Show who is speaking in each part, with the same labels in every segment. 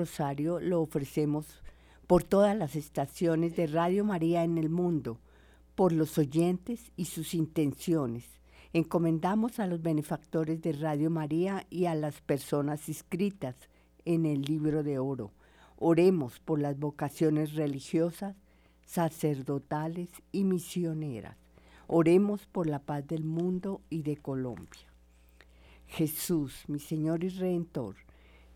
Speaker 1: Rosario lo ofrecemos por todas las estaciones de Radio María en el mundo, por los oyentes y sus intenciones. Encomendamos a los benefactores de Radio María y a las personas inscritas en el libro de oro. Oremos por las vocaciones religiosas, sacerdotales y misioneras. Oremos por la paz del mundo y de Colombia. Jesús, mi Señor y Redentor,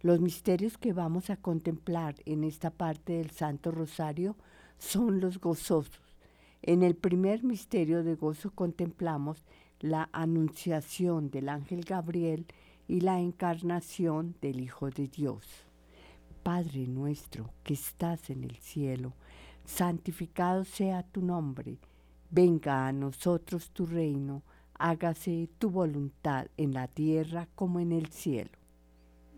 Speaker 1: Los misterios que vamos a contemplar en esta parte del Santo Rosario son los gozosos. En el primer misterio de gozo contemplamos la anunciación del ángel Gabriel y la encarnación del Hijo de Dios. Padre nuestro que estás en el cielo, santificado sea tu nombre, venga a nosotros tu reino, hágase tu voluntad en la tierra como en el cielo.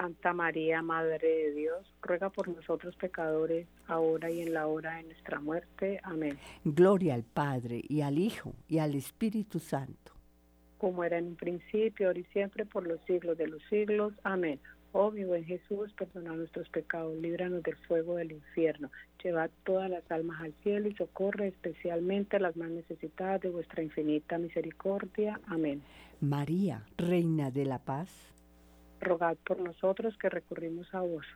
Speaker 2: Santa María, Madre de Dios, ruega por nosotros pecadores, ahora y en la hora de nuestra muerte. Amén.
Speaker 1: Gloria al Padre, y al Hijo, y al Espíritu Santo.
Speaker 2: Como era en un principio, ahora y siempre, por los siglos de los siglos. Amén. Oh mi buen Jesús, perdona nuestros pecados, líbranos del fuego del infierno. Llevad todas las almas al cielo y socorre especialmente a las más necesitadas de vuestra infinita misericordia. Amén.
Speaker 1: María, Reina de la Paz
Speaker 2: rogad por nosotros que recurrimos a vos.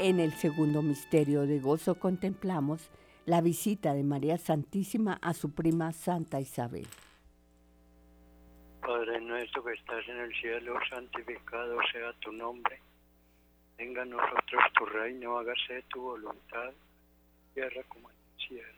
Speaker 1: En el segundo misterio de gozo contemplamos la visita de María Santísima a su prima Santa Isabel.
Speaker 3: Padre nuestro que estás en el cielo, santificado sea tu nombre. Venga a nosotros tu reino, hágase tu voluntad, tierra como en el cielo.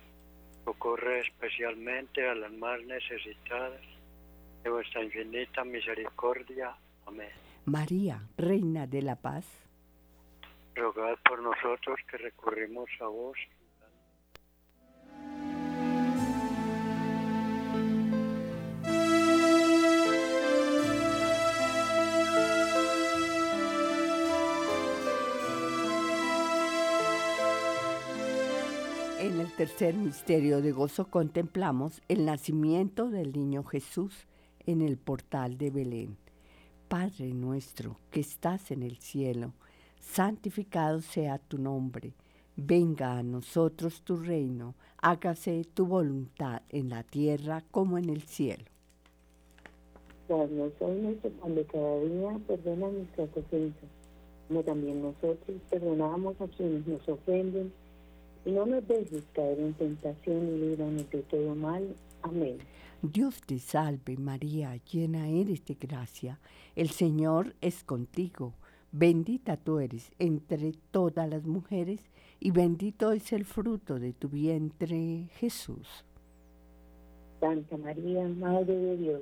Speaker 3: socorre especialmente a las más necesitadas de vuestra infinita misericordia. Amén.
Speaker 1: María, Reina de la Paz.
Speaker 3: rogad por nosotros que recurrimos a vos.
Speaker 1: El tercer misterio de gozo contemplamos el nacimiento del niño Jesús en el portal de Belén. Padre nuestro que estás en el cielo, santificado sea tu nombre. Venga a nosotros tu reino, hágase tu voluntad en la tierra como en el cielo.
Speaker 4: Cada día, perdona nuestras ofensas, como también nosotros perdonamos a quienes nos ofenden, no nos dejes caer en tentación y líbranos de todo mal. Amén.
Speaker 1: Dios te salve María, llena eres de gracia, el Señor es contigo Bendita tú eres entre todas las mujeres y bendito es el fruto de tu vientre, Jesús.
Speaker 4: Santa María, Madre de Dios,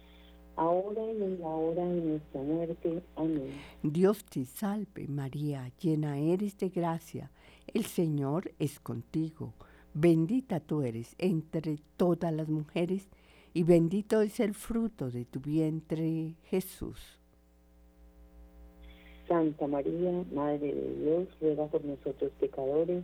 Speaker 4: ahora y en la hora de nuestra muerte. Amén.
Speaker 1: Dios te salve María, llena eres de gracia, el Señor es contigo. Bendita tú eres entre todas las mujeres, y bendito es el fruto de tu vientre, Jesús.
Speaker 4: Santa María, Madre de Dios, ruega por nosotros pecadores,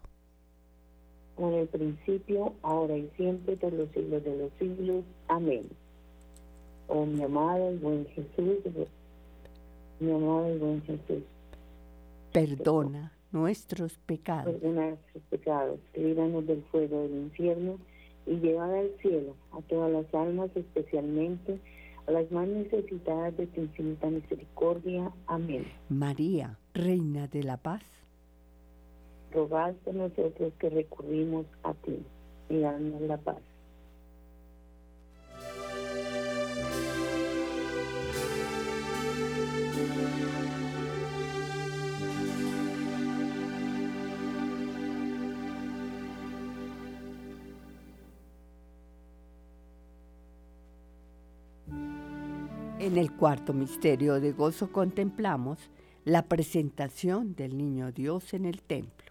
Speaker 4: en el principio, ahora y siempre, por los siglos de los siglos. Amén. Oh mi amado y buen Jesús, mi amado y buen Jesús.
Speaker 1: Perdona nuestros pecados.
Speaker 4: Perdona nuestros pecados, líbranos del fuego del infierno y llevad al cielo a todas las almas, especialmente a las más necesitadas de tu infinita misericordia. Amén.
Speaker 1: María, Reina de la Paz,
Speaker 4: rogad por nosotros que recurrimos a ti y danos la paz.
Speaker 1: En el cuarto misterio de gozo contemplamos la presentación del niño Dios en el templo.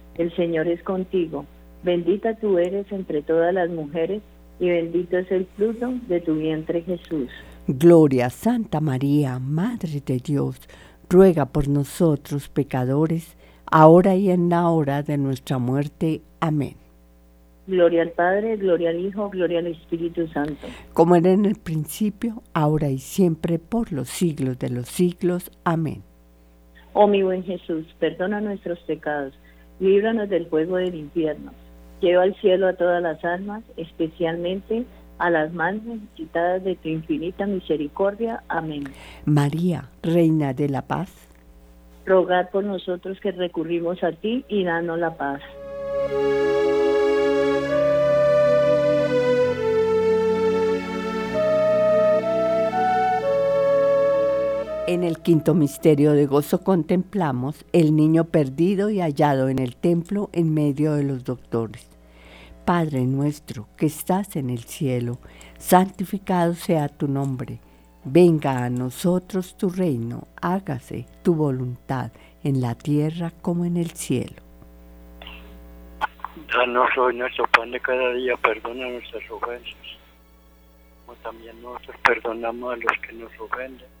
Speaker 2: el Señor es contigo, bendita tú eres entre todas las mujeres, y bendito es el fruto de tu vientre Jesús.
Speaker 1: Gloria Santa María, Madre de Dios, ruega por nosotros pecadores, ahora y en la hora de nuestra muerte. Amén.
Speaker 2: Gloria al Padre, gloria al Hijo, gloria al Espíritu Santo.
Speaker 1: Como era en el principio, ahora y siempre, por los siglos de los siglos. Amén.
Speaker 2: Oh mi buen Jesús, perdona nuestros pecados, líbranos del fuego del infierno. Lleva al cielo a todas las almas, especialmente a las más necesitadas de tu infinita misericordia. Amén.
Speaker 1: María, Reina de la Paz.
Speaker 2: Rogad por nosotros que recurrimos a ti y danos la paz.
Speaker 1: En el quinto misterio de gozo contemplamos el niño perdido y hallado en el templo en medio de los doctores. Padre nuestro que estás en el cielo, santificado sea tu nombre. Venga a nosotros tu reino, hágase tu voluntad en la tierra como en el cielo.
Speaker 3: Danos hoy nuestro pan de cada día, perdona nuestras ofensas, como también nosotros perdonamos a los que nos ofenden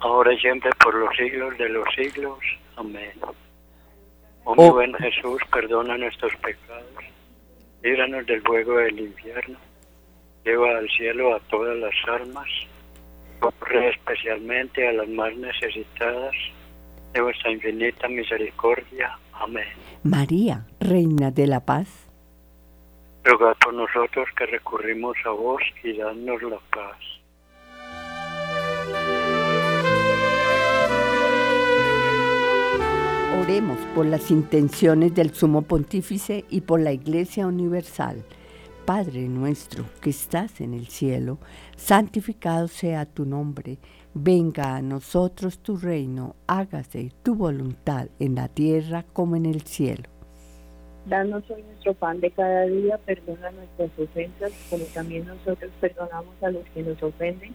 Speaker 3: ahora y siempre por los siglos de los siglos. Amén. Oh, mi buen Jesús, perdona nuestros pecados, líbranos del fuego del infierno, lleva al cielo a todas las almas, ocurre especialmente a las más necesitadas de vuestra infinita misericordia. Amén.
Speaker 1: María, Reina de la Paz,
Speaker 3: rogad por nosotros que recurrimos a vos y danos la paz.
Speaker 1: Oremos por las intenciones del Sumo Pontífice y por la Iglesia Universal. Padre nuestro que estás en el cielo, santificado sea tu nombre, venga a nosotros tu reino, hágase tu voluntad en la tierra como en el cielo.
Speaker 2: Danos hoy nuestro pan de cada día, perdona nuestras ofensas, como también nosotros perdonamos a los que nos ofenden.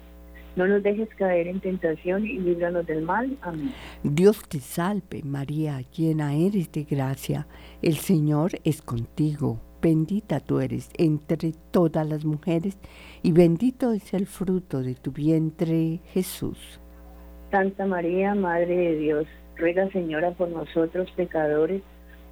Speaker 2: No nos dejes caer en tentación y líbranos del mal. Amén.
Speaker 1: Dios te salve, María, llena eres de gracia. El Señor es contigo. Bendita tú eres entre todas las mujeres y bendito es el fruto de tu vientre, Jesús.
Speaker 2: Santa María, Madre de Dios, ruega Señora por nosotros pecadores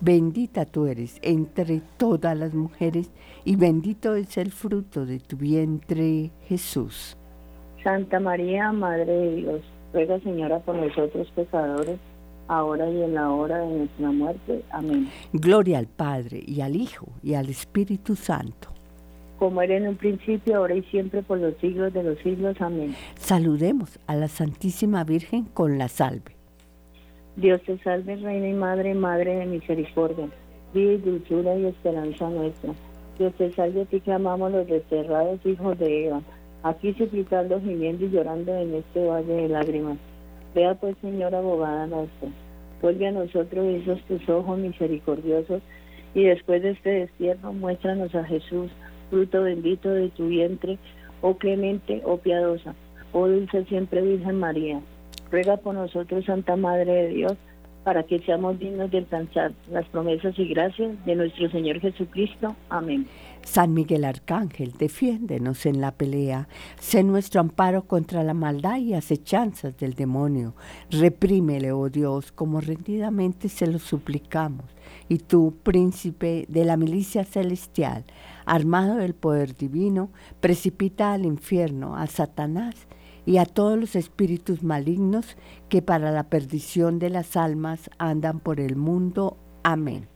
Speaker 1: bendita tú eres entre todas las mujeres y bendito es el fruto de tu vientre Jesús.
Speaker 2: Santa María, Madre de Dios, ruega Señora por nosotros pecadores, ahora y en la hora de nuestra muerte. Amén.
Speaker 1: Gloria al Padre y al Hijo y al Espíritu Santo
Speaker 2: como era en un principio, ahora y siempre, por los siglos de los siglos. Amén.
Speaker 1: Saludemos a la Santísima Virgen con la salve.
Speaker 2: Dios te salve, Reina y Madre, Madre de misericordia, vida y dulzura y esperanza nuestra. Dios te salve, a ti clamamos los desterrados hijos de Eva, aquí suplicando, gimiendo y llorando en este valle de lágrimas. Vea pues, Señor, abogada nuestra, vuelve a nosotros esos tus ojos misericordiosos y después de este destierro muéstranos a Jesús fruto bendito de tu vientre, oh clemente, oh piadosa, oh dulce siempre Virgen María. Ruega por nosotros, Santa Madre de Dios, para que seamos dignos de alcanzar las promesas y gracias de nuestro Señor Jesucristo. Amén.
Speaker 1: San Miguel Arcángel, defiéndenos en la pelea, sé nuestro amparo contra la maldad y acechanzas del demonio. Reprímele, oh Dios, como rendidamente se lo suplicamos. Y tú, príncipe de la milicia celestial, armado del poder divino, precipita al infierno a Satanás y a todos los espíritus malignos que para la perdición de las almas andan por el mundo. Amén.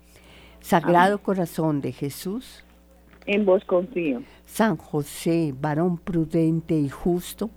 Speaker 1: Sagrado Corazón de Jesús.
Speaker 2: En vos confío.
Speaker 1: San José, varón prudente y justo.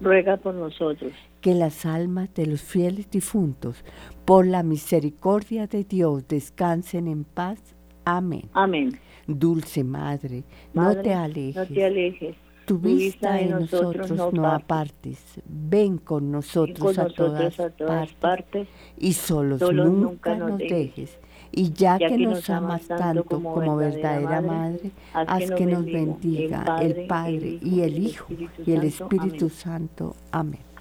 Speaker 2: Ruega por nosotros.
Speaker 1: Que las almas de los fieles difuntos, por la misericordia de Dios, descansen en paz. Amén.
Speaker 2: Amén.
Speaker 1: Dulce Madre, no te alejes.
Speaker 2: No te alejes.
Speaker 1: Tu vista en nosotros, no, apartes. Ven con nosotros, a, todas partes, y solos, nunca, nos dejes. Y ya, que, nos amas tanto como, verdadera Madre, haz que nos bendiga el Padre y el Hijo y el Espíritu Santo. Amén.